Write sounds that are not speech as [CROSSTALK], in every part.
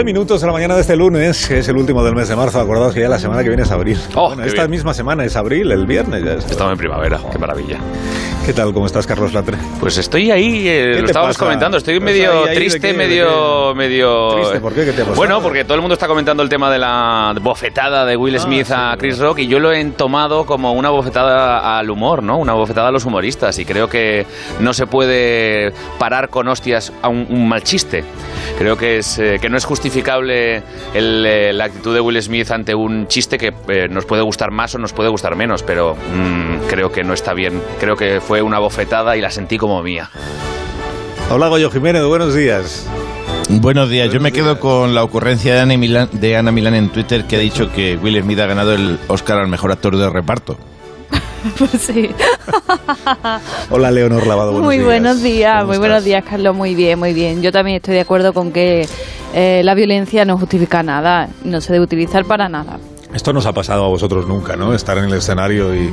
12 minutos de la mañana de este lunes, que es el último del mes de marzo. Acordaos que ya la semana que viene es abril. Oh, bueno, esta bien. misma semana es abril, el viernes ya es. Estamos en primavera, qué maravilla. ¿Qué tal? ¿Cómo estás, Carlos Latre? Pues estoy ahí, eh, ¿Qué lo estábamos pasa? comentando, estoy Pues medio ahí, ahí, ¿de triste, qué? ¿De medio, medio... ¿Triste? ¿Por qué? ¿Qué te ha pasado? Bueno, porque todo el mundo está comentando el tema de la bofetada de Will Ah, Smith sí, a. Chris Rock y yo lo he tomado como una bofetada al humor, ¿no? Una bofetada a los humoristas y creo que no se puede parar con hostias a un, un mal chiste. Creo que, es, eh, que no es justificable el, eh, la actitud de Will Smith ante un chiste que eh, nos puede gustar más o nos puede gustar menos, pero mm, creo que no está bien. Creo que fue una bofetada y la sentí como mía. Hola, Goyo Jiménez, buenos días. Buenos días, yo Buenos me quedo días. con la ocurrencia de Ana, Milán, de Ana Milán en Twitter que ha dicho que Will Smith ha ganado el Oscar al mejor actor de reparto. [LAUGHS] Pues sí. [LAUGHS] Hola, Leonor Lavado, buenos muy días. buenos días, ¿Cómo muy estás? buenos días, Carlos. Muy bien, muy bien. Yo también estoy de acuerdo con que eh, la violencia no justifica nada, no se debe utilizar para nada. Esto nos ha pasado a vosotros nunca, ¿no? Estar en el escenario y...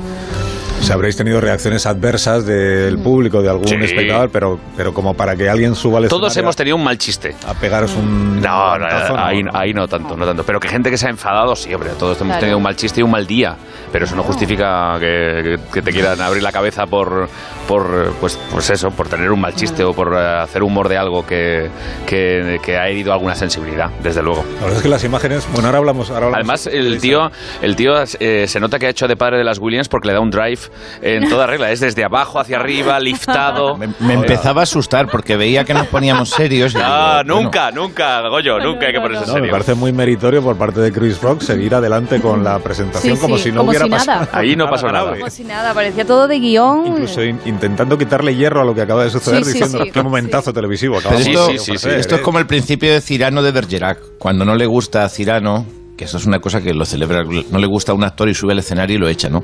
O sea, habréis tenido reacciones adversas del público, de algún Sí. espectador, pero, pero como para que alguien suba al Todos hemos tenido un mal chiste. a pegaros un... No, no, tazo, ahí, ahí no tanto, no tanto. Pero que gente que se ha enfadado, sí, hombre, todos hemos Claro. tenido un mal chiste y un mal día. Pero eso no justifica que, que- te quieran abrir la cabeza por, por pues, pues eso, por tener un mal chiste o por eh, hacer humor de algo que, que, que ha herido alguna sensibilidad, desde luego. La verdad es que las imágenes... Bueno, ahora hablamos... Ahora hablamos Además, de el tío, el tío eh, se nota que ha hecho de padre de las Williams porque le da un drive en toda regla. Es desde abajo hacia arriba, [LAUGHS] liftado. Me, me empezaba a asustar porque veía que nos poníamos serios. y Ah, digo, bueno, nunca, nunca, Goyo, nunca hay que ponerse no. No, me serio. parece muy meritorio por parte de Chris Rock seguir adelante con la presentación Sí, como sí, si no como hubiera si nada. pasado. Ahí no pasó nada. Como si nada, parecía todo de guion. Incluso in- intentando quitarle hierro a lo que acaba de suceder, Sí, diciendo sí. qué momentazo televisivo esto, sí. esto es ¿eh? como el principio de Cirano de Bergerac. Cuando no le gusta a Cirano, que eso es una cosa que lo celebra, no le gusta a un actor y sube al escenario y lo echa, ¿no?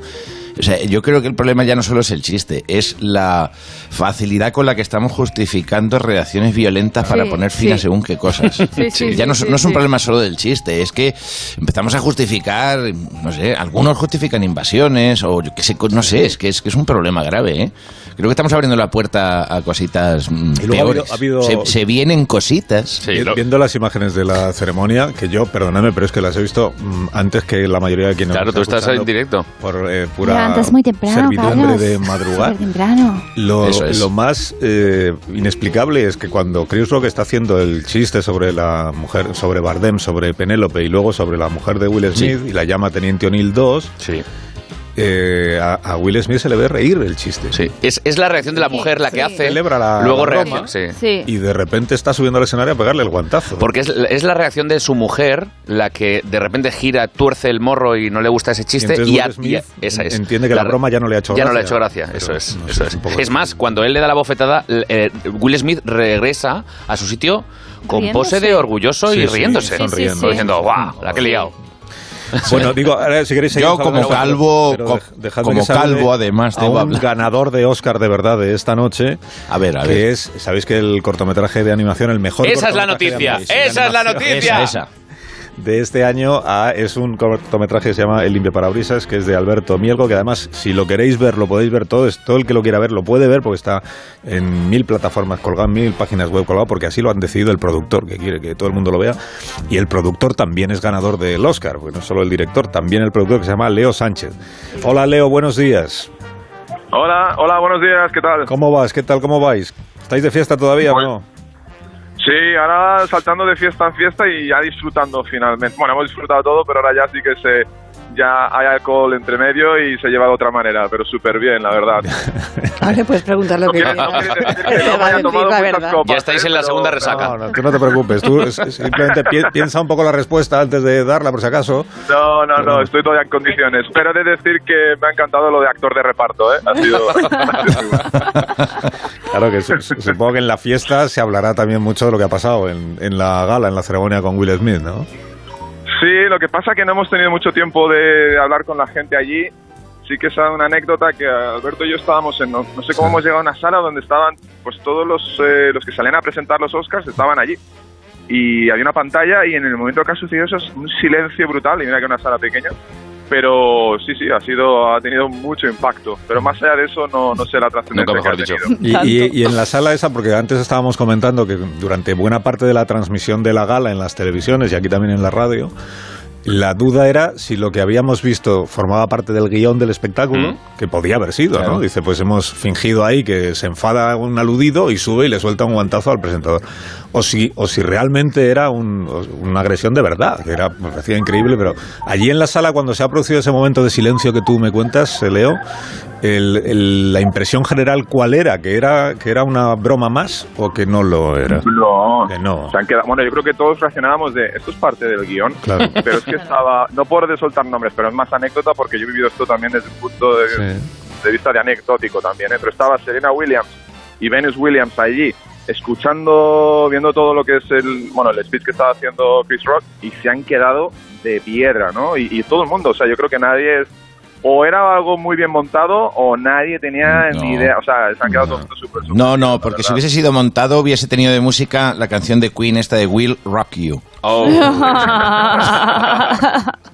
O sea, yo creo que el problema ya no solo es el chiste, es la facilidad con la que estamos justificando reacciones violentas para poner fin a según qué cosas. [LAUGHS] Sí, ya no, no es un problema solo del chiste, es que empezamos a justificar, no sé, algunos justifican invasiones o yo qué sé, no sé, es que es, que es un problema grave, ¿eh? Creo que estamos abriendo la puerta a cositas mm, Y luego ha peores. habido- ha habido- se, se vienen cositas. Sí, Vi- lo- Viendo las imágenes de la ceremonia, que yo, perdóname, pero es que las he visto mm, antes que la mayoría de quienes Claro, nos tú están estás en escuchando directo. Por eh, pura levantas muy temprano, servidumbre Carlos. de madrugar. Súper temprano. Lo, Eso es. lo más eh, inexplicable es que cuando Chris Rock está haciendo el chiste sobre la mujer, sobre Bardem, sobre Penélope y luego sobre la mujer de Will Smith y la llama Teniente O'Neill 2, Sí. Eh, a, a Will Smith se le ve reír el chiste. Sí, es, es la reacción de la mujer la que sí. hace. Celebra la- luego la broma. Sí. Y de repente está subiendo al escenario a pegarle el guantazo. Porque es, es la reacción de su mujer la que de repente gira, tuerce el morro y no le gusta ese Y chiste. Y, Will a- Smith y a- esa es. entiende que la broma ya no le ha hecho Ya no le ha gracia. hecho gracia, eso es. no sé, eso es es. Es más, cuando él le da la bofetada, eh, Will Smith regresa a su sitio con Riéndose. pose de orgulloso Sí, y sí, riéndose. sonriendo. Diciendo, ¡guau! La que he liado. [LAUGHS] Bueno, digo, ahora si queréis seguir Yo como calvo, pero como que calvo, además, a debo un hablar. ganador de Oscar de verdad de esta noche, A ver, a que ver. es, sabéis que el cortometraje de animación, el mejor Esa es la noticia. Esa es la noticia. Esa, esa. De este año ah, es un cortometraje que se llama El limpia parabrisas, que es de Alberto Mielgo, que además, si lo queréis ver, lo podéis ver todo, es todo el que lo quiera ver lo puede ver porque está en mil plataformas colgado, en mil páginas web colgado, porque así lo han decidido el productor, que quiere que todo el mundo lo vea, y el productor también es ganador del Oscar, porque no solo el director, también el productor que se llama Leo Sánchez. Hola Leo, buenos días. Hola, hola, buenos días, ¿qué tal? ¿Cómo vas? ¿Qué tal? ¿Cómo vais? ¿Estáis de fiesta todavía o Pues- no? Sí, ahora saltando de fiesta en fiesta y ya disfrutando finalmente. Bueno, hemos disfrutado todo, pero ahora ya sí que se ya hay alcohol entre medio y se lleva de otra manera, pero súper bien, la verdad. [LAUGHS] Ahora le puedes preguntar lo que No quieras. [LAUGHS] Ya estáis ¿eh? en la segunda resaca. No, no, tú no te preocupes. Tú simplemente pi- piensa un poco la respuesta antes de darla, por si acaso. No, no, no, estoy todavía en condiciones. Pero he de decir que me ha encantado lo de actor de reparto, ¿eh? Ha sido... [LAUGHS] Claro que su- su- supongo que en la fiesta se hablará también mucho de lo que ha pasado en, en la gala, en la ceremonia con Will Smith, ¿no? Sí, lo que pasa es que no hemos tenido mucho tiempo de hablar con la gente allí. Sí que es una anécdota que Alberto y yo estábamos en, no, no sé cómo hemos llegado a una sala donde estaban, pues todos los, eh, los que salían a presentar los Oscars estaban allí. Y había una pantalla y en el momento que ha sucedido eso es un silencio brutal y mira que una sala pequeña. Pero sí, sí, ha sido, ha tenido mucho impacto. Pero más allá de eso no, no sé la trascendencia que ha tenido. dicho. Y, y- y en la sala esa, porque antes estábamos comentando que durante buena parte de la transmisión de la gala en las televisiones y aquí también en la radio, la duda era si lo que habíamos visto formaba parte del guion del espectáculo, Mm. que podía haber sido, ¿no? Dice, pues hemos fingido ahí que se enfada un aludido y sube y le suelta un guantazo al presentador. O si, o si realmente era un- una agresión de verdad, que era, me parecía increíble, pero allí en la sala, cuando se ha producido ese momento de silencio que tú me cuentas, eh, Leo, el- el- la impresión general, ¿cuál era? ¿Que era, que era una broma más o que no lo era? No, Que no. Se han quedado- bueno, yo creo que todos reaccionábamos de esto es parte del guion, Claro. pero es que estaba, no por de soltar nombres, pero es más anécdota porque yo he vivido esto también desde un punto de, Sí. de vista de anecdótico también, ¿eh? pero estaba Serena Williams y Venus Williams allí escuchando, viendo todo lo que es el, bueno, el speech que estaba haciendo Chris Rock y se han quedado de piedra, ¿no? Y, y todo el mundo, o sea, yo creo que nadie es, o era algo muy bien montado o nadie tenía No. ni idea, o sea, se han quedado No. todos súper, súper No, no, porque si hubiese sido montado hubiese tenido de música la canción de Queen esta de Will Rock You. [LAUGHS] Oh. [LAUGHS]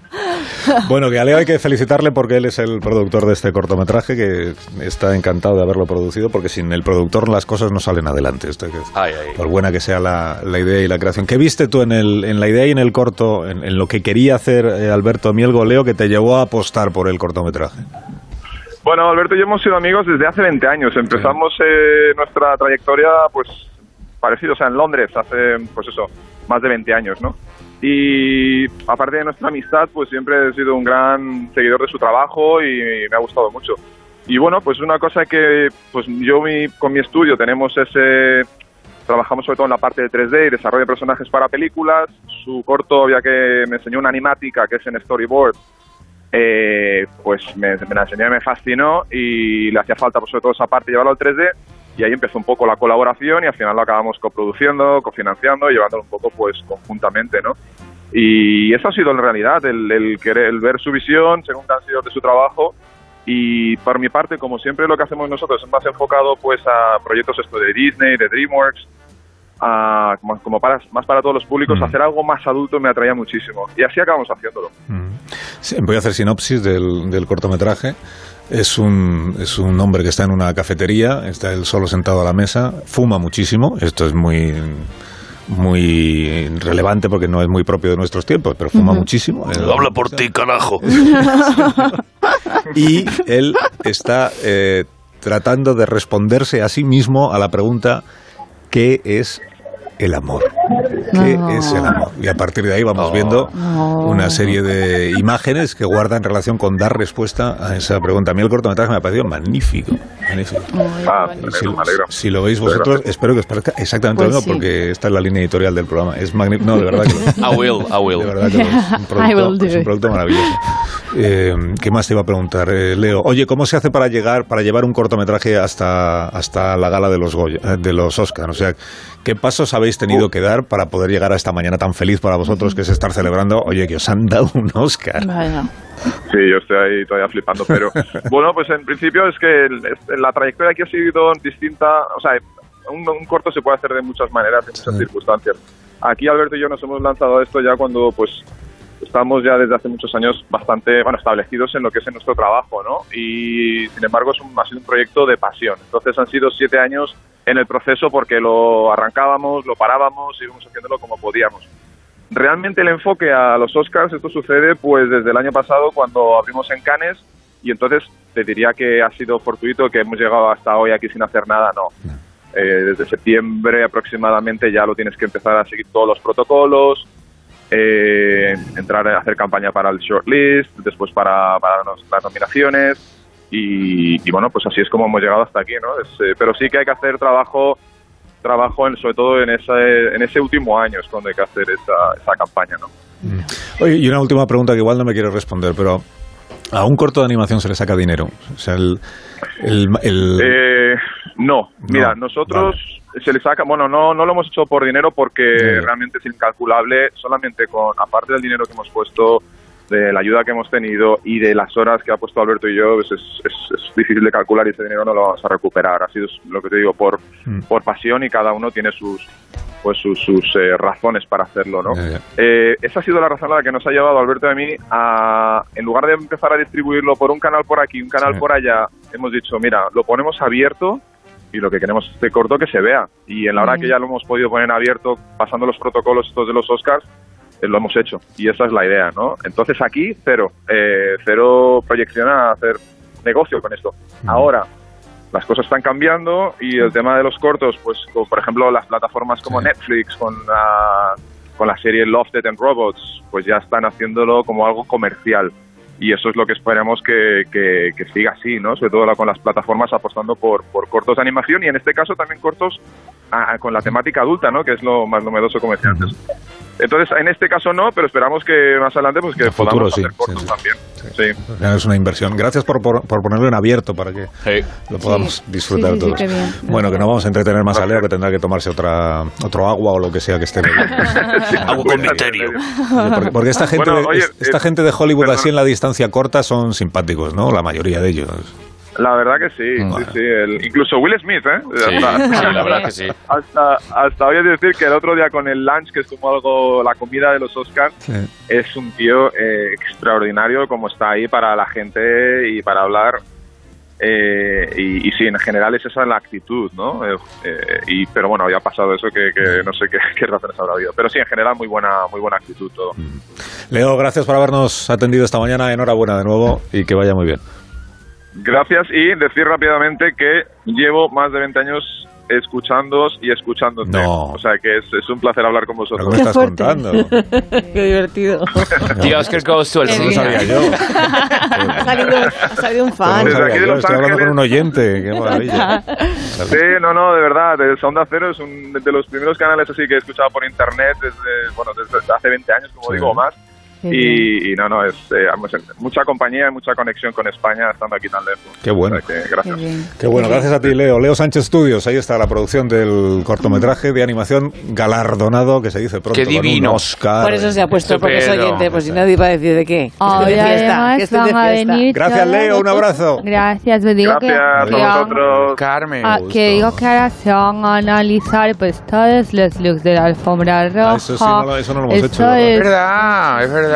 Bueno, que a Leo hay que felicitarle porque él es el productor de este cortometraje, que está encantado de haberlo producido, porque sin el productor las cosas no salen adelante. Esto hay que- Ay, ay. por buena que sea la, la idea y la creación. ¿Qué viste tú en, el, en la idea y en el corto, en, en lo que quería hacer eh, Alberto Mielgo, Leo, que te llevó a apostar por el cortometraje? Bueno, Alberto y yo hemos sido amigos desde hace 20 años. Empezamos eh, nuestra trayectoria, pues, parecido, o sea, en Londres, hace, pues eso, más de 20 años, ¿no? Y aparte de nuestra amistad, pues siempre he sido un gran seguidor de su trabajo y me ha gustado mucho. Y bueno, pues una cosa que, pues yo mi- con mi estudio tenemos ese, trabajamos sobre todo en la parte de 3D y desarrollo de personajes para películas. Su corto, había que me enseñó una animática que es en storyboard, eh, pues me, la enseñó y me fascinó y le hacía falta pues, sobre todo esa parte llevarlo al 3D y ahí empezó un poco la colaboración y al final lo acabamos coproduciendo, cofinanciando llevándolo un poco pues conjuntamente, ¿no? Y eso ha sido en realidad el, el querer, el ver su visión según que han sido de su trabajo y por mi parte, como siempre lo que hacemos nosotros es más enfocado pues a proyectos esto de Disney, de DreamWorks, a, como, como para, más para todos los públicos, Mm. hacer algo más adulto me atraía muchísimo y así acabamos haciéndolo. Mm. Sí, voy a hacer sinopsis del, del cortometraje. Es un, es un hombre que está en una cafetería, está él solo sentado a la mesa, fuma muchísimo, esto es muy muy relevante porque no es muy propio de nuestros tiempos, pero fuma muchísimo. Habla por ti, carajo. Y él está eh, tratando de responderse a sí mismo a la pregunta ¿qué es el amor? ¿Qué No. es el amor? Y a partir de ahí vamos viendo una serie de imágenes que guardan relación con dar respuesta a esa pregunta. A mí el cortometraje me ha parecido magnífico. magnífico. Ah, me Y alegro, si, me alegro. si lo veis vosotros, gracias. espero que os parezca exactamente Pues lo sí. mismo, porque esta es la línea editorial del programa. Es magnífico. No, de verdad que lo es. [LAUGHS] I will, I will. De verdad que lo es. [LAUGHS] Un I producto, will do es un producto maravilloso. Eh, ¿Qué más te iba a preguntar, eh, Leo? Oye, ¿cómo se hace para llegar, para llevar un cortometraje hasta, hasta la gala de los Goya, eh, de los Oscar? O sea, ¿qué pasos habéis tenido que dar para poder llegar a esta mañana tan feliz para vosotros, que es estar celebrando, oye, que os han dado un Oscar? Vaya. Sí, yo estoy ahí todavía flipando, pero [LAUGHS] bueno, pues en principio es que la trayectoria aquí ha sido distinta, o sea, un, un corto se puede hacer de muchas maneras, en muchas Sí. circunstancias. Aquí Alberto y yo nos hemos lanzado a esto ya cuando pues estamos ya desde hace muchos años bastante bueno establecidos en lo que es en nuestro trabajo, ¿no? Y sin embargo es un, ha sido un proyecto de pasión. Entonces han sido siete años en el proceso porque lo arrancábamos, lo parábamos íbamos haciéndolo como podíamos. Realmente el enfoque a los Oscars, esto sucede pues desde el año pasado cuando abrimos en Cannes y entonces te diría que ha sido fortuito que hemos llegado hasta hoy aquí sin hacer nada, no. Eh, desde septiembre aproximadamente ya lo tienes que empezar a seguir todos los protocolos, eh, entrar a hacer campaña para el shortlist, después para, para los- las nominaciones y, y bueno, pues así es como hemos llegado hasta aquí, ¿no? Es, eh, pero sí que hay que hacer trabajo trabajo en, sobre todo en ese, en ese último año es cuando hay que hacer esa, esa campaña, ¿no? Oye, y una última pregunta que igual no me quiere responder, pero a un corto de animación se le saca dinero. O sea, el... el, el- Eh, no, mira, No, nosotros se le saca, bueno, no, no lo hemos hecho por dinero porque realmente es incalculable, solamente con, aparte del dinero que hemos puesto, de la ayuda que hemos tenido y de las horas que ha puesto Alberto y yo, pues es, es- es difícil de calcular y ese dinero no lo vamos a recuperar. Ha sido lo que te digo, por, Mm. por pasión y cada uno tiene sus pues sus, sus eh, razones para hacerlo, ¿no? Eh, esa ha sido la razón la que nos ha llevado Alberto y a mí a, en lugar de empezar a distribuirlo por un canal por aquí, un canal Sí. por allá, hemos dicho, mira, lo ponemos abierto y lo que queremos es este corto que se vea. Y en la hora Mm. que ya lo hemos podido poner abierto, pasando los protocolos estos de los Oscars, eh, lo hemos hecho. Y esa es la idea, ¿no? Entonces aquí, cero. Eh, cero proyección a hacer negocio con esto. Ahora, las cosas están cambiando y el tema de los cortos, pues como, por ejemplo las plataformas como Sí. Netflix con la, con la serie Love, Death and Robots, pues ya están haciéndolo como algo comercial. Y eso es lo que esperamos que, que- que siga así, ¿no? Sobre todo con las plataformas apostando por, por cortos de animación y en este caso también cortos con la temática adulta, ¿no? Que es lo más novedoso como decía antes. Entonces, en este caso no, pero esperamos que más adelante pues que En futuro, podamos sí, hacer cortos sí, sí. también. Sí. Es una inversión. Gracias por, por, por ponerlo en abierto para que Sí. lo podamos Sí. disfrutar Sí, sí, sí, todos. qué bien. Bueno, que no vamos a entretener más a Leo, que tendrá que tomarse otra otro agua o lo que sea que esté. [LAUGHS] Agua con misterio. [LAUGHS] Porque, porque esta gente, Bueno, oye, esta eh, gente de Hollywood perdón. así en la distancia corta son simpáticos, ¿no? La mayoría de ellos. La verdad que sí, Bueno. sí, sí. El- incluso Will Smith, ¿eh? Sí, sí, la verdad que sí. Hasta, hasta voy a decir que el otro día con el lunch, que es como algo, la comida de los Oscars, Sí. es un tío eh, extraordinario como está ahí para la gente y para hablar. Eh, y, y sí, en general es esa la actitud, ¿no? Eh, eh, y, pero bueno, ya ha pasado eso que, que no sé qué, [LAUGHS] qué razones habrá habido. Pero sí, en general muy buena, muy buena actitud todo. Leo, gracias por habernos atendido esta mañana. Enhorabuena de nuevo y que vaya muy bien. Gracias y decir rápidamente que llevo más de 20 años escuchándoos y escuchándote. No. O sea que es, es un placer hablar con ¿Pero vosotros. qué me estás fuerte. contando? [LAUGHS] Qué divertido. The Oscar goes to el Eso no sabía yo. [LAUGHS] Ha salido, ha salido un fan. no Desde aquí de. Los Estoy hablando con un oyente. Qué maravilla. Sí, no, no, de verdad, el Sonda Cero es un de los primeros canales así que he escuchado por internet desde, bueno, desde hace 20 años, como Sí. digo, o más. Qué. Y, y no, no, es eh, mucha compañía y mucha conexión con España estando aquí tan lejos. Qué bueno. O sea que Qué gracias. bien. Qué bueno, gracias a ti, Leo. Leo Sánchez Studios, ahí está la producción del cortometraje de animación galardonado, que se dice pronto. Qué con un divino. Oscar. Por eso se ha puesto, porque es Estupendo. oyente, pues si nadie iba a decir de qué. Hoy de fiesta, que van a venir. Gracias, Leo. Un abrazo. Gracias, me digo Gracias que, a que- vosotros. Carmen. ah, que digo que ahora se van a analizar pues todos los looks de la alfombra roja. Ah, eso sí, no lo- eso no lo hemos Eso hecho, es- verdad, es verdad.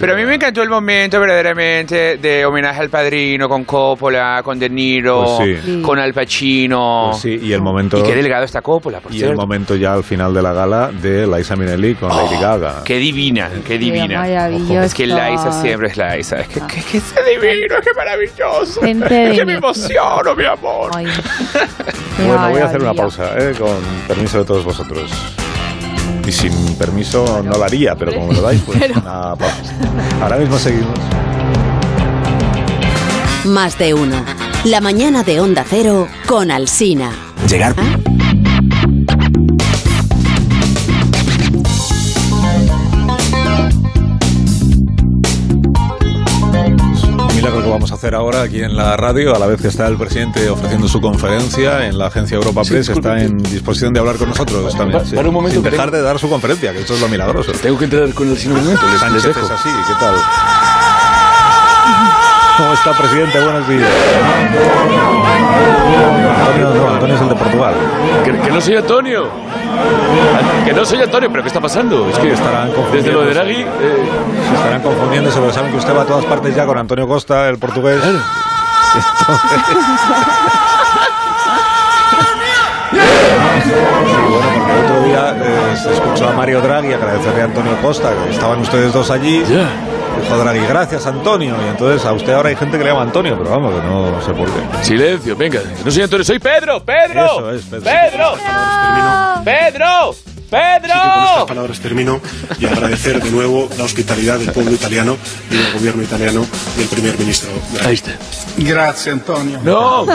Pero a mí me encantó el momento verdaderamente de homenaje al padrino con Coppola, con De Niro, Pues sí. con Al Pacino. Pues sí, y el momento. Y qué delgado está Coppola, por y el cierto. momento ya al final de la gala de Liza Minnelli con Lady Gaga. Qué divina, qué divina. maravilloso. Es que Liza siempre es Liza. Es que, que, que es divino, es que maravilloso. Gente es que me emociono, mi amor. Ay, qué [LAUGHS] Bueno, voy a hacer una pausa, ¿eh? con permiso de todos vosotros. Y sin permiso no la haría, pero como me lo dais, pues [LAUGHS] una pausa. Ahora mismo seguimos. Más de uno. La mañana de Onda Cero con Alsina. Llegar. Un vamos a hacer ahora aquí en la radio, a la vez que está el presidente ofreciendo su conferencia en la agencia Europa Press, está en disposición de hablar con nosotros también. pa- para un momento sin dejar tengo- de dar su conferencia, que esto es lo milagroso. Tengo que entrar con el sino un momento, les, les dejo. es así, ¿qué tal? ¿Cómo está, presidente? Buenos días. Antonio, no, Antonio es el de Portugal. Que, que no soy Antonio. Que no soy Antonio, pero ¿qué está pasando? Es que Estarán desde lo de. Draghi... eh, Se estarán confundiéndose porque saben que usted va a todas partes ya con Antonio Costa, el portugués. Sí, [LAUGHS] bueno, porque el otro día eh, se escuchó a Mario Draghi agradecerle a Antonio Costa, que estaban ustedes dos allí. ya. Dijo Draghi, gracias Antonio. Y entonces a usted ahora hay gente que le llama Antonio, pero vamos, que no, no sé por qué. Silencio, venga. No soy Antonio, soy Pedro. ¡Pedro! Eso es, Pedro. ¡Pedro! ¡Pedro! ¡Pedro! Así que con estas palabras termino y agradecer de nuevo la hospitalidad del pueblo italiano y del gobierno italiano y del primer ministro. Ahí está. Gracias, Antonio. [LAUGHS] No,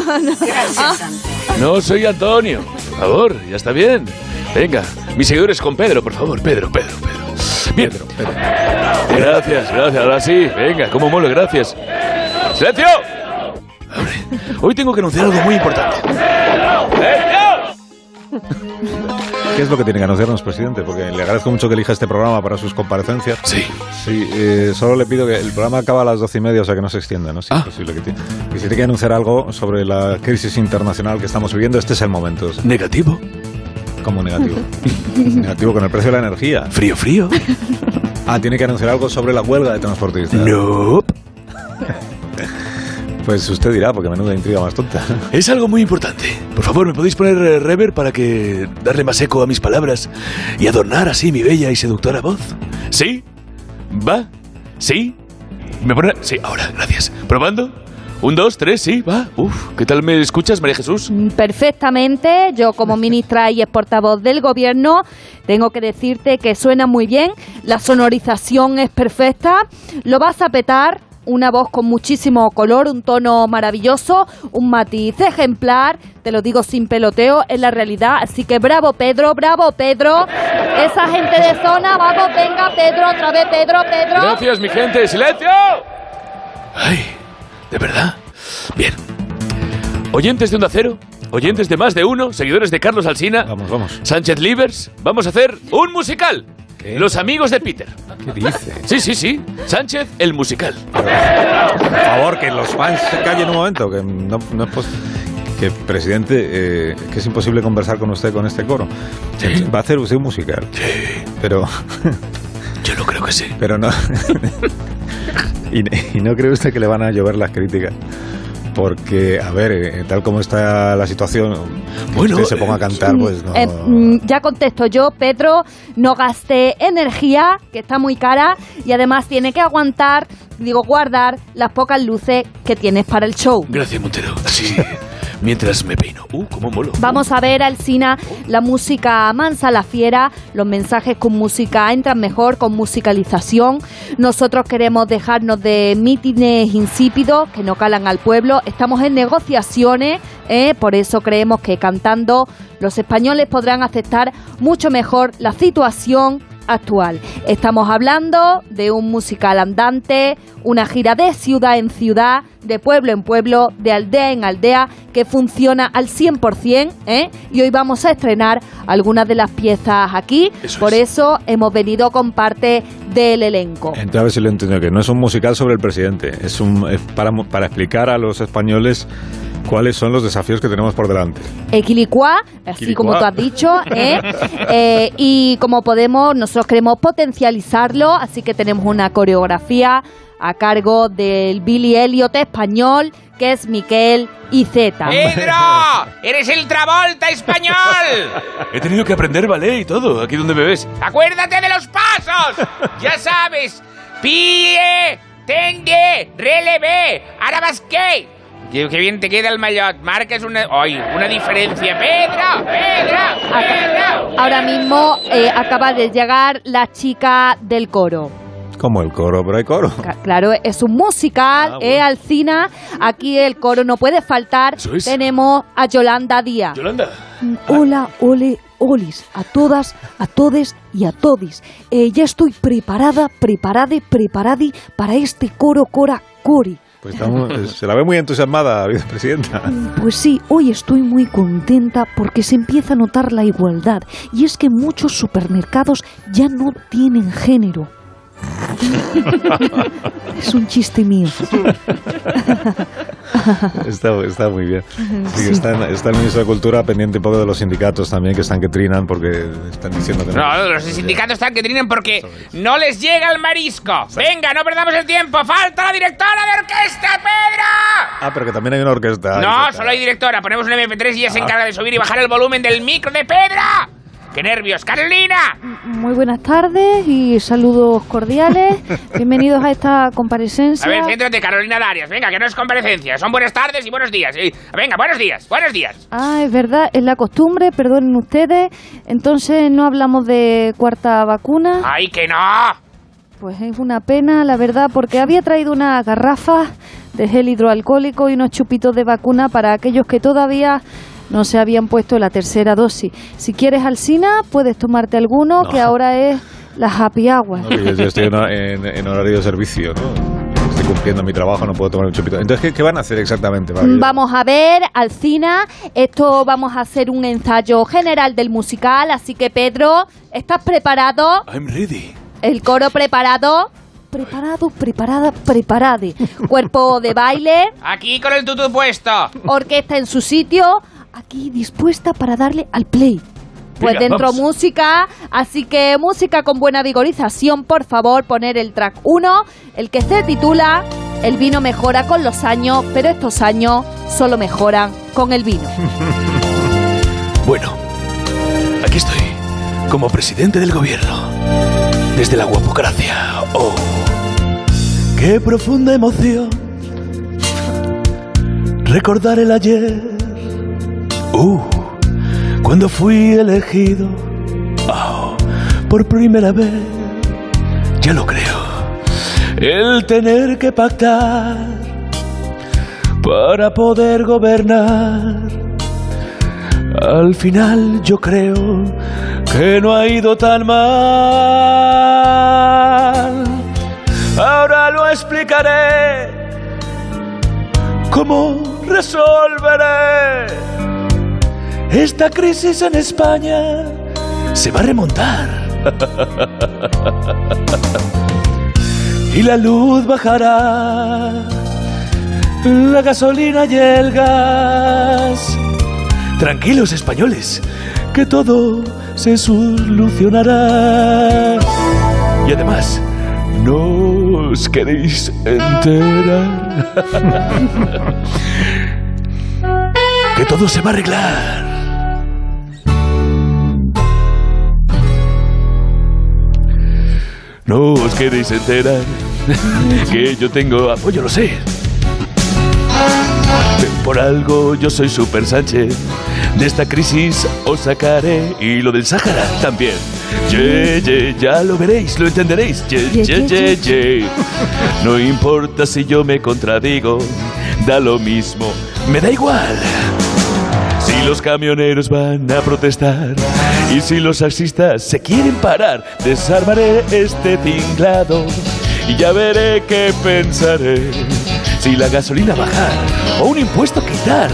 no soy Antonio. Por favor, ya está bien. Venga, mis seguidores con Pedro, por favor. Pedro, Pedro, Pedro. Bien. Gracias, gracias. Ahora sí, venga, como mole, gracias. ¡Silencio! Hoy tengo que anunciar algo muy importante. ¿Qué es lo que tiene que anunciarnos, presidente? Porque le agradezco mucho que elija este programa para sus comparecencias. Sí. Sí, eh, solo le pido que el programa acaba a las doce y media, o sea que no se extienda, ¿no? Si Ah. es posible que tiene. Y si tiene que anunciar algo sobre la crisis internacional que estamos viviendo, este es el momento. Negativo. Como negativo. [LAUGHS] negativo con el precio de la energía. Frío, frío. Ah, tiene que anunciar algo sobre la huelga de transportistas. No. [LAUGHS] Pues usted dirá, porque menuda intriga más tonta. [LAUGHS] Es algo muy importante. Por favor, ¿me podéis poner eh, rever para que darle más eco a mis palabras y adornar así mi bella y seductora voz? ¿Sí? ¿Va? ¿Sí? ¿Me pone? Sí, ahora, gracias. ¿Probando? Un, dos, tres, sí, va. Uf, ¿qué tal me escuchas, María Jesús? Perfectamente, yo como ministra y portavoz del gobierno tengo que decirte que suena muy bien, la sonorización es perfecta, lo vas a petar, una voz con muchísimo color, un tono maravilloso, un matiz ejemplar, te lo digo sin peloteo, es la realidad, así que bravo Pedro, bravo Pedro, esa gente de zona, vamos, venga Pedro, otra vez Pedro, Pedro. Gracias, mi gente. ¡Silencio! Ay, ¿de verdad? Bien. Oyentes de Onda Cero, oyentes de más de uno, seguidores de Carlos Alsina, Vamos, vamos. Sánchez Livers, vamos a hacer un musical. Los amigos de Peter. ¿Qué dice? Sí, sí, sí. Sánchez, el musical. Por favor, que los fans se callen un momento, que no, no es pos- que presidente, eh, que es imposible conversar con usted con este coro. Va a hacer usted un musical. Pero, Yo no creo que sí. pero no. [LAUGHS] [LAUGHS] y, y no cree usted que le van a llover las críticas. Porque, a ver, eh, tal como está la situación, que Bueno, usted se ponga a cantar, pues no. Eh, mm, ya contesto yo, Pedro, no gaste energía, que está muy cara, y además tiene que aguantar, digo, guardar las pocas luces que tienes para el show. Gracias, Montero. Así, [LAUGHS] mientras me peino. Uh, cómo molo. Vamos a ver, Alcina, la música mansa la fiera, los mensajes con música entran mejor con musicalización. Nosotros queremos dejarnos de mítines insípidos que no calan al pueblo. Estamos en negociaciones, ¿eh? por eso creemos que cantando los españoles podrán aceptar mucho mejor la situación actual. Estamos hablando de un musical andante, una gira de ciudad en ciudad, de pueblo en pueblo, de aldea en aldea, que funciona al 100%, ¿eh? Y hoy vamos a estrenar algunas de las piezas aquí, Eso por es. eso hemos venido con parte del elenco. Entonces, a ver si lo entiendo, que no es un musical sobre el presidente, es, un, es para, para explicar a los españoles cuáles son los desafíos que tenemos por delante. Equilicua, así como tú has dicho, ¿eh? [LAUGHS] Eh, y como podemos, nosotros queremos potencializarlo, así que tenemos una coreografía a cargo del Billy Elliot español, que es Miquel Iceta. ¡Pedro! ¡Eres el Travolta español! He tenido que aprender ballet y todo. Aquí donde me ves. ¡Acuérdate de los pasos! ¡Ya sabes! ¡Pie! ¡Tende! ¡Relevé! ¡Ahora vas qué! Bien te queda el maillot. Marcas una... ¡Ay! Una diferencia. ¡Pedro! ¡Pedro! ¡Pedro! Ahora mismo eh, acaba de llegar la chica del coro. Como el coro, pero hay coro. Claro, es un musical, Ah, eh. Alcina. Aquí el coro no puede faltar. Eso es. Tenemos a Yolanda Díaz. Yolanda. Hola, ole, olis, a todas, a todes y a todis. Eh, ya estoy preparada, preparade, preparadi para este coro, cora, cori. Pues está muy- se la ve muy entusiasmada, [LAUGHS] vicepresidenta. Pues sí, hoy estoy muy contenta porque se empieza a notar la igualdad y es que muchos supermercados ya no tienen género. [LAUGHS] es un chiste mío. [LAUGHS] Está, está muy bien. Sí, que está, está el ministro de Cultura pendiente un poco de los sindicatos también que están que trinan porque están diciendo que no. No, los sindicatos están que trinan porque no les llega el marisco. Venga, no perdamos el tiempo. ¡Falta la directora de orquesta, Pedro! Ah, pero que también hay una orquesta. No, solo hay directora. Ponemos un MP3 y ella se Ah. encarga de subir y bajar el volumen del micro de Pedro. ¡Qué nervios! ¡Carolina! Muy buenas tardes y saludos cordiales. [LAUGHS] Bienvenidos a esta comparecencia. A ver, céntrate, Carolina Darias. Venga, que no es comparecencia. Son buenas tardes y buenos días. Y- Venga, buenos días, buenos días. Ah, es verdad, es la costumbre, perdonen ustedes. Entonces no hablamos de cuarta vacuna. ¡Ay, que no! Pues es una pena, la verdad, porque había traído una garrafa de gel hidroalcohólico y unos chupitos de vacuna para aquellos que todavía no se habían puesto la tercera dosis. Si quieres alcina, puedes tomarte alguno, que ahora es la happy hour. No, yo, yo estoy en, en- en horario de servicio, ¿no? Estoy cumpliendo mi trabajo, no puedo tomar un chupito. Entonces, ¿qué, qué van a hacer exactamente? Vamos a ver, Alcina, esto vamos a hacer un ensayo general del musical, así que Pedro, ¿estás preparado? I'm ready. El coro preparado, Preparado, preparada, preparade. cuerpo de baile, Aquí con el tutú puesto. orquesta en su sitio, Aquí dispuesta para darle al play. pues Venga, dentro vamos. música, así que música con buena vigorización, por favor, poner el track 1, el que se titula El vino mejora con los años, pero estos años solo mejoran con el vino. [LAUGHS] Bueno, aquí estoy, como presidente del gobierno, desde la guapocracia. Oh, qué profunda emoción recordar el ayer. Uh, cuando fui elegido oh, por primera vez, ya lo creo. El tener que pactar para poder gobernar. Al final yo creo que no ha ido tan mal. Ahora lo explicaré. ¿Cómo resolveré esta crisis en España? Se va a remontar. [LAUGHS] y la luz bajará. La gasolina y el gas. Tranquilos españoles, que todo se solucionará. Y además, no os queréis enterar. [LAUGHS] que todo se va a arreglar. No os queréis enterar que yo tengo apoyo, lo sé. Por algo yo soy Super Sánchez. De esta crisis os sacaré y lo del Sáhara también. Ye, ye, ya lo veréis, lo entenderéis. Ye, Ye, ye, ye, ye, ye. No importa si yo me contradigo, da lo mismo, me da igual. Si los camioneros van a protestar y si los taxistas se quieren parar, desarmaré este tinglado y ya veré qué pensaré. Si la gasolina bajar o un impuesto quitar,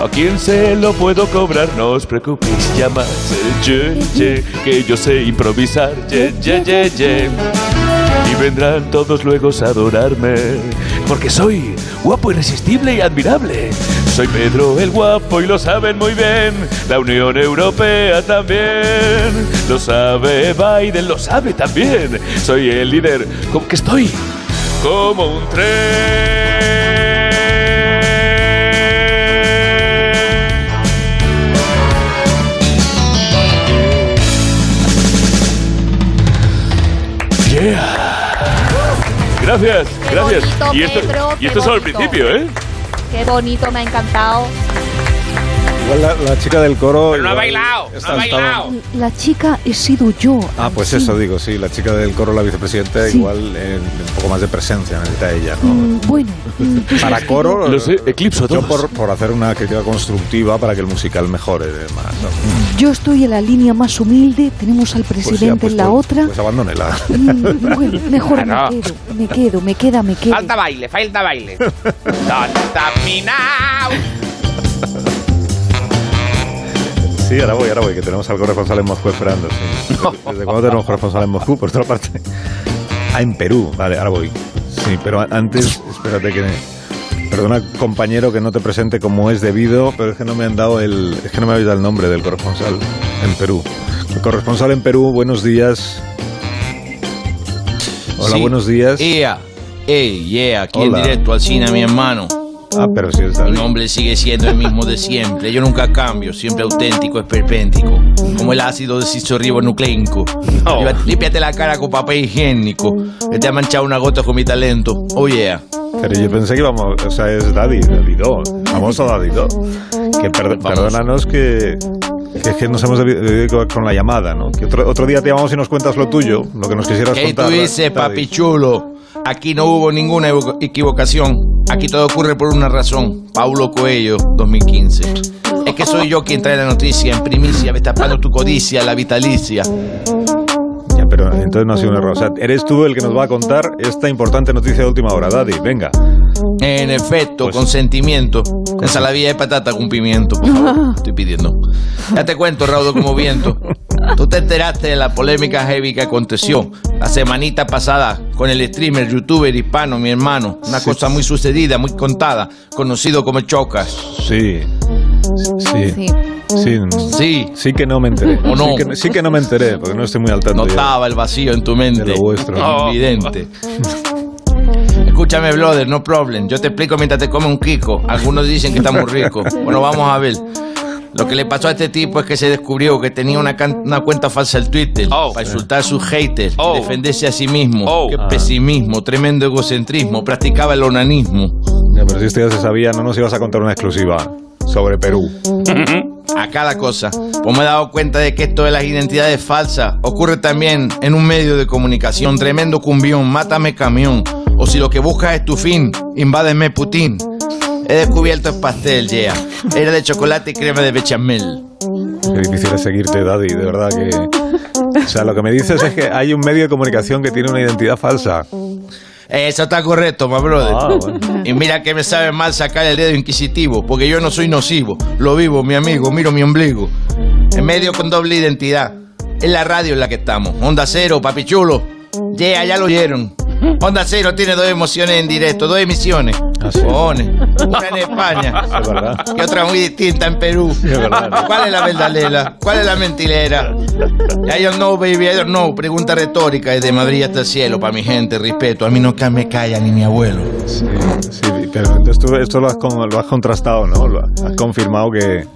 ¿a quién se lo puedo cobrar? No os preocupéis, llamadse, ye, ye, que yo sé improvisar. Y vendrán todos luego a adorarme, porque soy guapo, irresistible y admirable. Soy Pedro el guapo y lo saben muy bien. La Unión Europea también. Lo sabe Biden, lo sabe también. Soy el líder, como que estoy como un tren. Yeah. Gracias, Qué gracias. bonito, y esto, Pedro, y esto es solo el principio, ¿eh? Qué bonito, me ha encantado. Igual la, la chica del coro. Pero no ha bailado, no está- ha estaba- bailado. La chica he sido yo. Ah, pues Sí. eso digo, sí, la chica del coro, la vicepresidenta, Sí. igual eh, un poco más de presencia necesita ella, ¿no? Mm, bueno, mm, [LAUGHS] Para coro, Lo sé, eclipso yo por hacer una crítica constructiva para que el musical mejore más. ¿no? Yo estoy en la línea más humilde, tenemos al Pues ya, presidente pues, en la pues- otra. Pues abandónela. Mm, bueno, mejor me quedo, me quedo, me queda, me quedo. Falta baile, falta baile. Sí, ahora voy, ahora voy, que tenemos al corresponsal en Moscú esperando. sí. ¿Desde cuándo tenemos corresponsal en Moscú? Por otra parte. Ah, en Perú. Vale, ahora voy. Sí, pero antes, espérate que... Perdona, compañero, que no te presente como es debido, pero es que no me han dado el... Es que no me habéis dado el nombre del corresponsal en Perú. El corresponsal en Perú, buenos días. Hola, Sí. buenos días. Ea, ey, yeah, aquí Hola. en directo al cine, mi hermano. Ah, pero es Mi nombre sigue siendo el mismo de siempre. Yo nunca cambio, siempre auténtico, esperpéntico. Como el ácido desoxirribonucleico. Límpiate- Límpiate la cara con papel higiénico. Que te ha manchado una gota con mi talento. Oh yeah. Pero yo pensé que íbamos, o sea, es Daddy, Daddy Do, famoso Daddy Do. Que per- perdónanos que, que es que nos hemos debido con la llamada, ¿no? Que otro, otro día te llamamos y nos cuentas lo tuyo, lo que nos quisieras ¿Qué tú contar. dices, Daddy. papi chulo? Aquí no hubo ninguna equivocación. Aquí todo ocurre por una razón. Paulo Coelho, 2015. Es que soy yo quien trae la noticia en primicia, destapando tu codicia, la vitalicia. Ya, pero entonces no ha sido un error. O sea, eres tú el que nos va a contar esta importante noticia de última hora, Daddy. Venga. En efecto, Pues- consentimiento. Ensaladilla de patata con pimiento, por favor. [LAUGHS] Estoy pidiendo. Ya te cuento, Raudo, como viento. Tú te enteraste de la polémica heavy que aconteció la semanita pasada con el streamer, youtuber hispano, mi hermano. Una cosa muy sucedida, muy contada, conocido como Chocas. Sí. Sí. Sí. Sí. Sí. Sí que no me enteré. ¿O no? Sí que, sí que no me enteré, porque no estoy muy al tanto. ya. Notaba el vacío en tu mente. De lo vuestro. Oh. Evidente. Escúchame, brother, no problem. Yo te explico mientras te come un kiko. Algunos dicen que está muy rico. Bueno, vamos a ver. Lo que le pasó a este tipo es que se descubrió que tenía una, una cuenta falsa en Twitter para insultar a sus haters y defenderse a sí mismo. Qué Ah. pesimismo, tremendo egocentrismo. Practicaba el onanismo. Ya, pero si esto ya se sabía, no nos ibas a contar una exclusiva sobre Perú. [LAUGHS] a cada cosa. Pues me he dado cuenta de que esto de las identidades falsas ocurre también en un medio de comunicación. Tremendo cumbión, mátame camión. O si lo que buscas es tu fin, invádeme Putin. He descubierto el pastel, yeah. Era de chocolate y crema de bechamel. Qué difícil es seguirte, Daddy, de verdad que... O sea, lo que me dices es que hay un medio de comunicación que tiene una identidad falsa. Eso está correcto, my brother. Ah, bueno. Y mira que me sabe mal sacar el dedo inquisitivo, porque yo no soy nocivo. Lo vivo, mi amigo, miro mi ombligo. En medio con doble identidad. Es la radio en la que estamos. Onda Cero, papi chulo. Yeah, ya lo oyeron. Onda Cero tiene dos emociones en directo, dos emisiones. [LAUGHS] Una en España. Es verdad. Y otra muy distinta en Perú. Es verdad. ¿Cuál es la verdadera? ¿Cuál es la mentilera? I don't know, baby, I don't know. Pregunta retórica desde Madrid hasta el cielo, para mi gente, respeto. A mí no me calla ni mi abuelo. Sí, sí, pero entonces tú esto lo has, con- lo has contrastado, ¿no? Lo has confirmado que,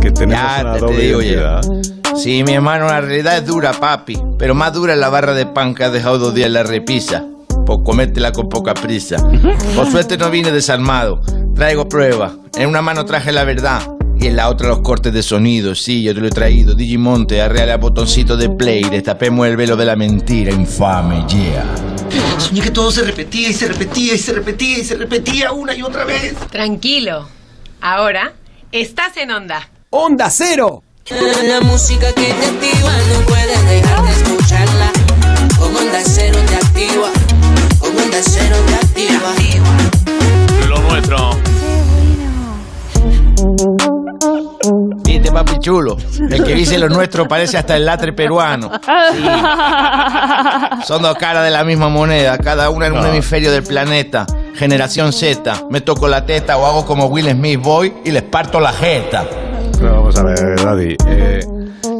que tenemos Ya, una te- te doble ya. identidad. Sí, mi hermano, la realidad es dura, papi. Pero más dura es la barra de pan que has dejado dos días en la repisa. Por comértela con poca prisa. Por suerte no vine desarmado. Traigo pruebas. En una mano traje la verdad. Y en la otra los cortes de sonido. Sí, yo te lo he traído. Digimonte, arreale a botoncito de play. Destapemos el velo de la mentira infame, yeah. Soñé que todo se repetía y se repetía y se repetía y se repetía una y otra vez. Tranquilo. Ahora estás en onda. ¡Onda cero! La música que te activa no puedes dejar de escucharla. Con Onda Cero te activa. Con Onda Cero te activa. Lo nuestro. Viste, papi chulo. El que dice lo nuestro parece hasta el latre peruano. Sí. Son dos caras de la misma moneda, cada una en un hemisferio del planeta. Generación Z. Me toco la teta o hago como Will Smith, voy y les parto la jeta. Pero vamos a ver, Daddy. eh,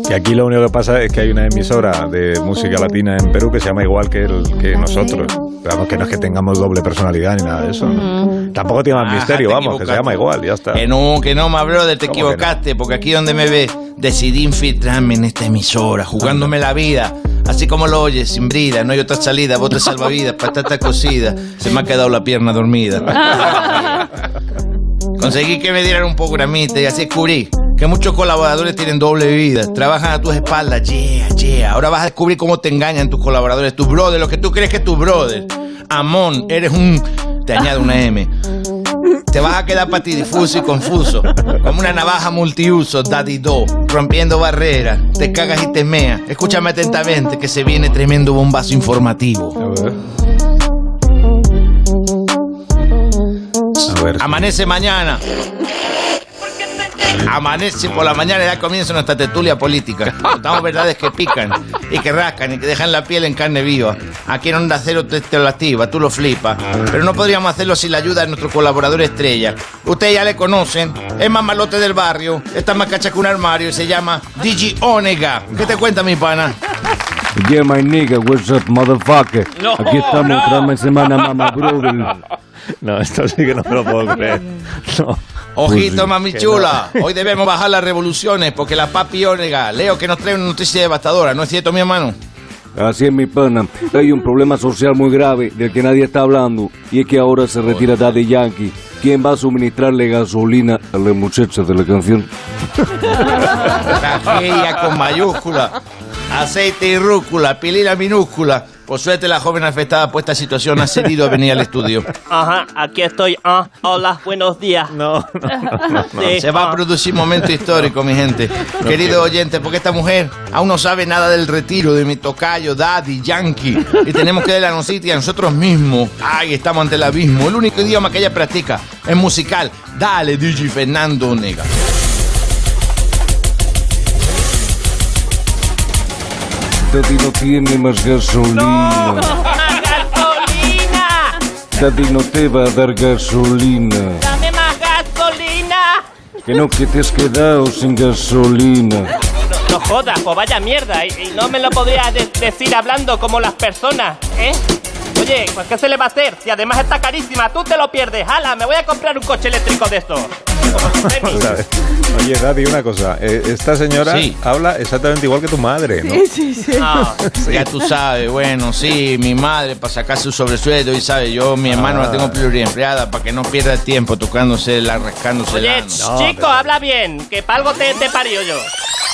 que aquí lo único que pasa es que hay una emisora de música latina en Perú que se llama igual que, el, que nosotros. Vamos, que no es que tengamos doble personalidad ni nada de eso. ¿no? Tampoco tiene más Ajá, misterio, te vamos, que se equivocaste. llama igual, ya está. Que no, que no, más brother, te ¿Cómo que no? equivocaste, porque aquí donde me ves, decidí infiltrarme en esta emisora, jugándome la vida. Así como lo oyes, sin brida, no hay otra salida, bote salvavidas, patata cocida, se me ha quedado la pierna dormida. [LAUGHS] Conseguí que me dieran un programita y así descubrí que muchos colaboradores tienen doble vida, trabajan a tus espaldas, yeah, yeah. Ahora vas a descubrir cómo te engañan tus colaboradores, tus brothers, lo que tú crees que es tu brother. Amón, eres un... Te añado una M. Te vas a quedar patidifuso y confuso, como una navaja multiuso, daddy do, rompiendo barreras, te cagas y te meas. Escúchame atentamente que se viene tremendo bombazo informativo. A ver. Amanece mañana. Amanece por la mañana y ya comienza nuestra tertulia política. Contamos verdades que pican y que rascan y que dejan la piel en carne viva. Aquí en Onda Cero te, te lo activa, tú lo flipas. Pero no podríamos hacerlo sin la ayuda de nuestro colaborador estrella. Ustedes ya le conocen, es más malote del barrio, está más cacha que un armario y se llama Digi Onega. ¿Qué te cuenta mi pana? Yeah, my nigga, what's up, motherfucker? No, Aquí estamos no. otra vez semana, mamá, [LAUGHS] brother. No, esto sí que no me lo puedo creer. No. Ojito, mami chula. Hoy debemos bajar las revoluciones porque la papi Onega, Leo que nos trae una noticia devastadora. ¿No es cierto, mi hermano? Así es, mi pana. Hay un problema social muy grave del que nadie está hablando. Y es que ahora se retira Daddy Yankee. ¿Quién va a suministrarle gasolina a la muchacha de la canción? Tragedia con mayúscula. Aceite y rúcula, pilila minúscula. Por suerte la joven afectada por esta situación ha cedido a venir al estudio. Ajá, aquí estoy. Ah, hola, buenos días. No, Sí, [LAUGHS] Se va a ah. producir momento histórico, mi gente. Querido oyente, porque esta mujer aún no sabe nada del retiro de mi tocayo, Daddy, Yankee. Y tenemos que dar la noticia a nosotros mismos. Ay, estamos ante el abismo. El único idioma que ella practica es musical. Dale, DJ Fernando Nega. Daddy no tiene más gasolina. ¡Gasolina! Daddy no te va a dar gasolina. ¡Dame más gasolina! Que no, que te has quedado sin gasolina. No jodas, pues vaya mierda. Y, y no me lo podrías de- decir hablando como las personas, ¿eh? Oye, pues ¿qué se le va a hacer? Si además está carísima, tú te lo pierdes. ¡Hala! Me voy a comprar un coche eléctrico de estos. [LAUGHS] O sea, Oye, Daddy, una cosa. eh, esta señora Sí. habla exactamente igual que tu madre, ¿no? Ah, Ya tú sabes, bueno, sí, mi madre para sacar su sobresueldo y sabes, yo, mi hermano la tengo pluriempleada para que no pierda tiempo tocándose, la rascándose Oye, la- chico, habla bien, que para algo te, te parió yo.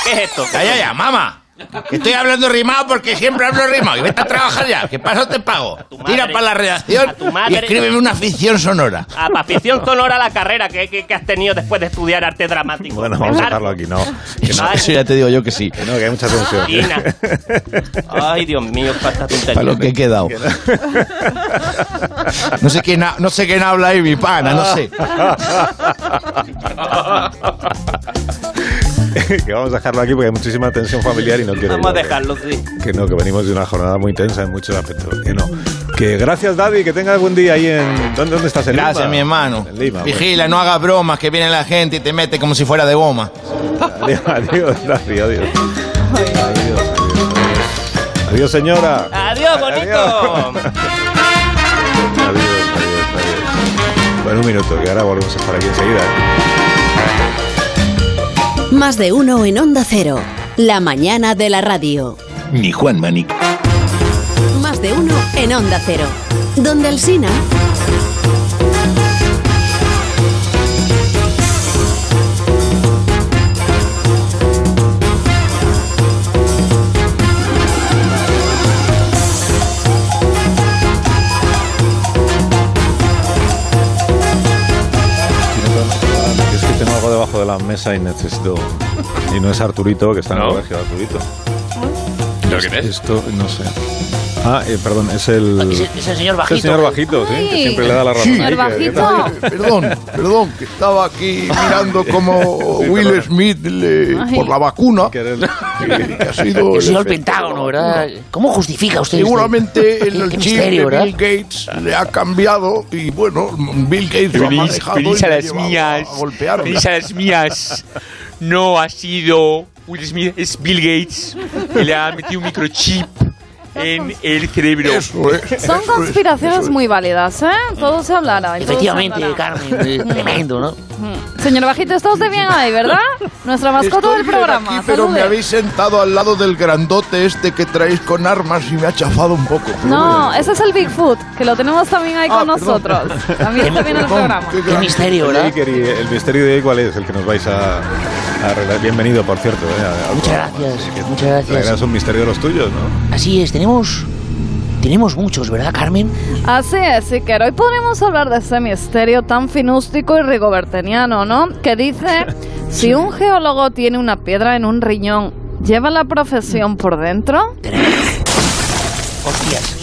¿Qué es esto? Calla ya, mamá. Que estoy hablando rimado porque siempre hablo rimado. Y vete a trabajar ya. ¿Qué paso te pago? Tira para la redacción y madre. escríbeme una ficción sonora. A pa' ficción sonora la carrera que, que- que has tenido después de estudiar arte dramático. Bueno, vamos a dejarlo aquí, no. Que no, Eso ya te digo yo que sí. que no, que hay mucha tensión. Ina. Ay, Dios mío, para tontería. Para lo que he quedado. No sé quién, ha- no sé quién habla ahí, mi pana, no sé. [LAUGHS] [LAUGHS] que vamos a dejarlo aquí porque hay muchísima tensión familiar y no quiero. Vamos a dejarlo, sí. Que no, que venimos de una jornada muy tensa en muchos aspectos. Que no. Que gracias, Daddy, que tengas buen día ahí en. ¿Dónde, dónde estás? ¿En Gracias, Lima? mi hermano. En Lima. Vigila, no hagas bromas, que viene la gente y te mete como si fuera de goma. Adiós, [LAUGHS] adiós, Daddy, adiós. Adiós, adiós. Adiós, señora. Adiós, bonito. Adiós, adiós, adiós. Bueno, un minuto, que ahora volvemos a estar aquí enseguida. Más de uno en Onda Cero. La mañana de la radio. Ni Juan Mani. Más de uno en Onda Cero. Donde Alsina. Es y necesito. Y no es Arturito, que está en el colegio, Arturito. ¿Pero quién es? Esto, no sé. Ah, eh, perdón, es el. Es el- es el señor Es bajito. el señor bajito, sí, que siempre le da la razón. Sí. Señor ¿qué bajito. Perdón, perdón, que estaba aquí [LAUGHS] mirando como Sí, Will. Smith le- por la vacuna. Que, que ha sido el efecto Pentágono, ¿verdad? ¿Cómo justifica usted esto? Seguramente [LAUGHS] Qué- el, chip misterio, de. Bill Gates le ha cambiado y bueno, Bill Gates lo ha manejado y le a las mías. a. Venís a las mías. No ha sido Will Smith, es Bill Gates. Que le ha metido un microchip en el cerebro. Son conspiraciones muy válidas, ¿eh? Todo se hablará. y todo se Efectivamente, hablará. Carmen, eh, tremendo, ¿no? Mm. Señor Bajito, está usted bien ahí, ¿verdad? Nuestra mascota Estoy del bien programa. aquí, pero me Salude. habéis sentado al lado del grandote este que traéis con armas y me ha chafado un poco. pero No, bueno. ese es el Bigfoot, que lo tenemos también ahí con Ah, perdón. nosotros. También está bien el programa. Qué misterio, ¿verdad? Iker, ¿y el misterio de hoy cuál es? El que nos vais a arreglar. Bienvenido, por cierto. ¿eh? Muchas gracias, muchas gracias. traerás un misterio de los tuyos, ¿no? Así es, tenemos. Tenemos muchos, ¿verdad, Carmen? Así es, Iker. Hoy podremos hablar de ese misterio tan finústico y rigoberteniano, ¿no? Que dice, [LAUGHS] si un geólogo tiene una piedra en un riñón, ¿lleva la profesión por dentro? Hostias.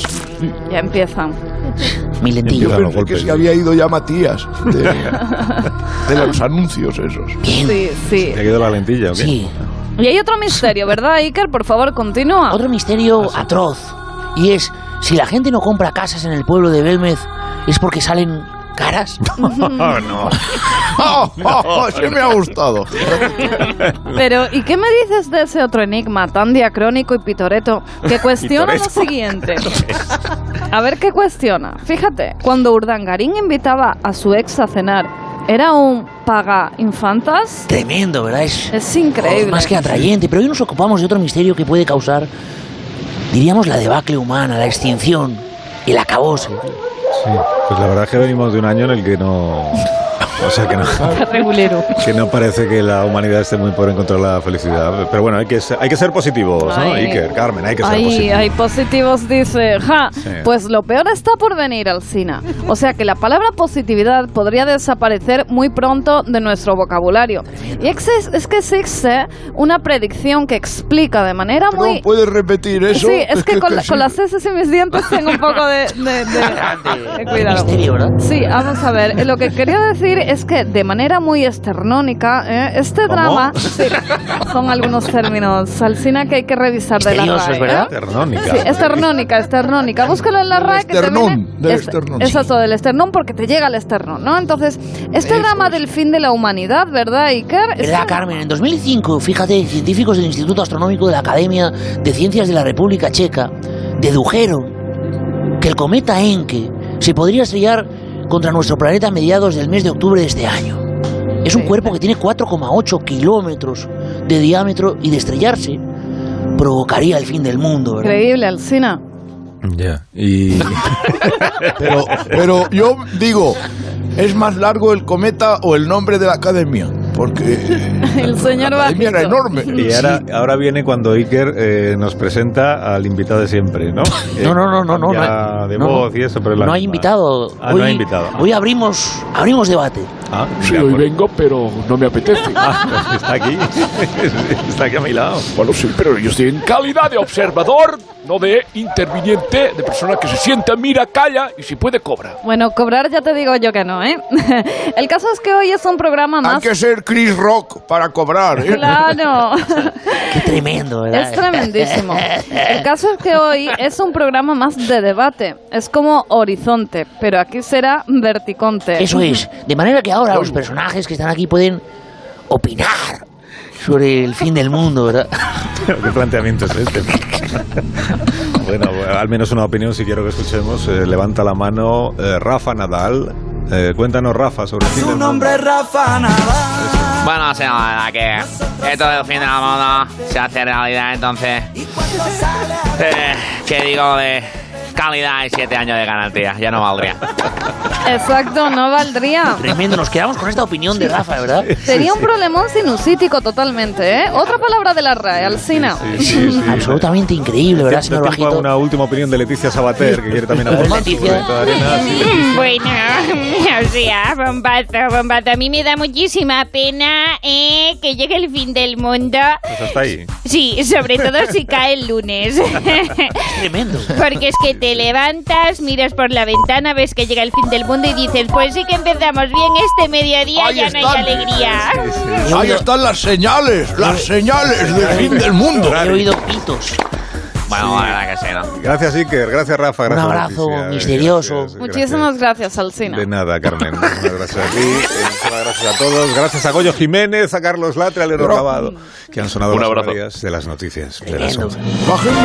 Ya empiezan. Mi lentillo. Yo pensé que se había ido ya Matías de, [LAUGHS] de los anuncios esos. Sí, sí. ¿Te ha quedado la lentilla? Sí. Y hay otro misterio, ¿verdad, Iker? Por favor, continúa. Otro misterio atroz. Y es, si la gente no compra casas en el pueblo de Belmez, es porque salen caras. [LAUGHS] No, no. Oh, oh, oh, sí me ha gustado. Pero, ¿y qué me dices de ese otro enigma tan diacrónico y pitoreto que [LAUGHS] cuestiona lo siguiente? [LAUGHS] A ver qué cuestiona. Fíjate, cuando Urdangarín invitaba a su ex a cenar, ¿era un paga infantas? Tremendo, ¿verdad? Es, Es increíble. más que atrayente. Pero hoy nos ocupamos de otro misterio que puede causar, diríamos, la debacle humana, la extinción, el acabose. Sí, pues la verdad es que venimos de un año en el que no... O sea, que no, Regulero. que no parece que la humanidad esté muy por encontrar la felicidad. Pero bueno, hay que ser, hay que ser positivos, ¿no? Ay. Iker, Carmen, hay que ser Ay, positivos. hay positivos, dice. Ja, Sí. pues lo peor está por venir, Alcina. O sea que la palabra positividad podría desaparecer muy pronto de nuestro vocabulario. Y es, es que existe una predicción que explica de manera muy... ¿No puedes repetir eso? Sí, es que con, sí. con las S y mis dientes tengo un poco de, de- de- de [LAUGHS] cuidado. misterio, ¿verdad? Sí, vamos a ver. Lo que quería decir es que de manera muy esternónica, eh, este ¿Cómo? drama [LAUGHS] sí, son algunos términos, Alcina, que hay que revisar de la RAE. ¿verdad? ¿eh? Esternónica. Sí, esternónica, esternónica. Búscalo en la RAE que te esternón, viene- del es- esternón, Exacto, del esternón porque te llega el esternón, ¿no? Entonces, este drama del fin de la humanidad, ¿verdad, Iker? ¿Verdad, un- Carmen? En 2005, fíjate, científicos del Instituto Astronómico de la Academia de Ciencias de la República Checa dedujeron que el cometa Encke se podría estrellar contra nuestro planeta a mediados del mes de octubre de este año. Es un cuerpo que tiene 4,8 kilómetros de diámetro y de estrellarse provocaría el fin del mundo, ¿verdad? Increíble, Alcina. Ya. Y... [LAUGHS] Pero, pero yo digo, ¿es más largo el cometa o el nombre de la academia? Porque [LAUGHS] El señor la academia era enorme. Y ahora, ahora viene cuando Iker eh, nos presenta al invitado de siempre, ¿no? [LAUGHS] No, no, no, no, no, no hay- de no, voz y eso, pero la No misma. invitado. Ah, no hay invitado. Hoy abrimos, abrimos debate. Ah, Sí, hoy vengo, pero no me apetece. [LAUGHS] Ah, pues está aquí. está aquí a mi lado. Bueno, sí, pero yo estoy en calidad de observador, no de interviniente, de persona que se sienta, mira, calla y si puede cobra. Bueno, cobrar ya te digo yo que no, ¿eh? [LAUGHS] El caso es que hoy es un programa Hay más... que ser Chris Rock para cobrar. ¿eh? Claro. [LAUGHS] Qué tremendo, ¿verdad? Es tremendísimo. El caso es que hoy es un programa más de debate. Es como horizonte, pero aquí será verticonte. Eso es. De manera que ahora los personajes que están aquí pueden opinar sobre el fin del mundo, ¿verdad? [LAUGHS] ¿Qué planteamiento es este? [LAUGHS] bueno, al menos una opinión si quiero que escuchemos. Eh, levanta la mano eh, Rafa Nadal. Eh, cuéntanos, Rafa, sobre el fin del mundo. nombre es Rafa Nadal. Bueno, sí, la verdad que esto del fin de la moda se hace realidad, entonces. Eh, ¿Qué digo de calidad y siete años de garantía? Ya no valdría. Exacto, no valdría. Tremendo. Nos quedamos con esta opinión de Rafa, ¿verdad? Sería un problemón sinusítico totalmente, ¿eh? Otra palabra de la RAE, Alcina. Absolutamente increíble, ¿verdad, Da señor a Bajito? una última opinión de Leticia Sabater, que quiere también [LAUGHS] aportar su Leticia. Sí, Leticia. Bueno, [LAUGHS] o sea, bombazo, bombazo. A mí me da muchísima pena eh, que llegue el fin del mundo. Pues hasta ahí. Sí, sobre todo si cae el lunes. [LAUGHS] Tremendo. Porque es que te levantas, miras por la ventana, ves que llega el fin del mundo y dices, pues sí que empezamos bien este mediodía, Ahí ya no hay están. alegría. Ahí están las señales, las señales del fin del mundo. He oído pitos. Bueno, la verdad que sí, ¿no? Gracias, Iker. Gracias, Rafa. Un Gracias, abrazo Leticia. misterioso. Gracias, Muchísimas gracias, Alcina. De nada, Carmen. Muchas gracias a ti. eh, Muchas gracias a todos. Gracias a Goyo Jiménez, a Carlos Latre, a Leonor Lavado, que han sonado Un las abrazo. de las noticias. De las Tremendo. 11. Bájenme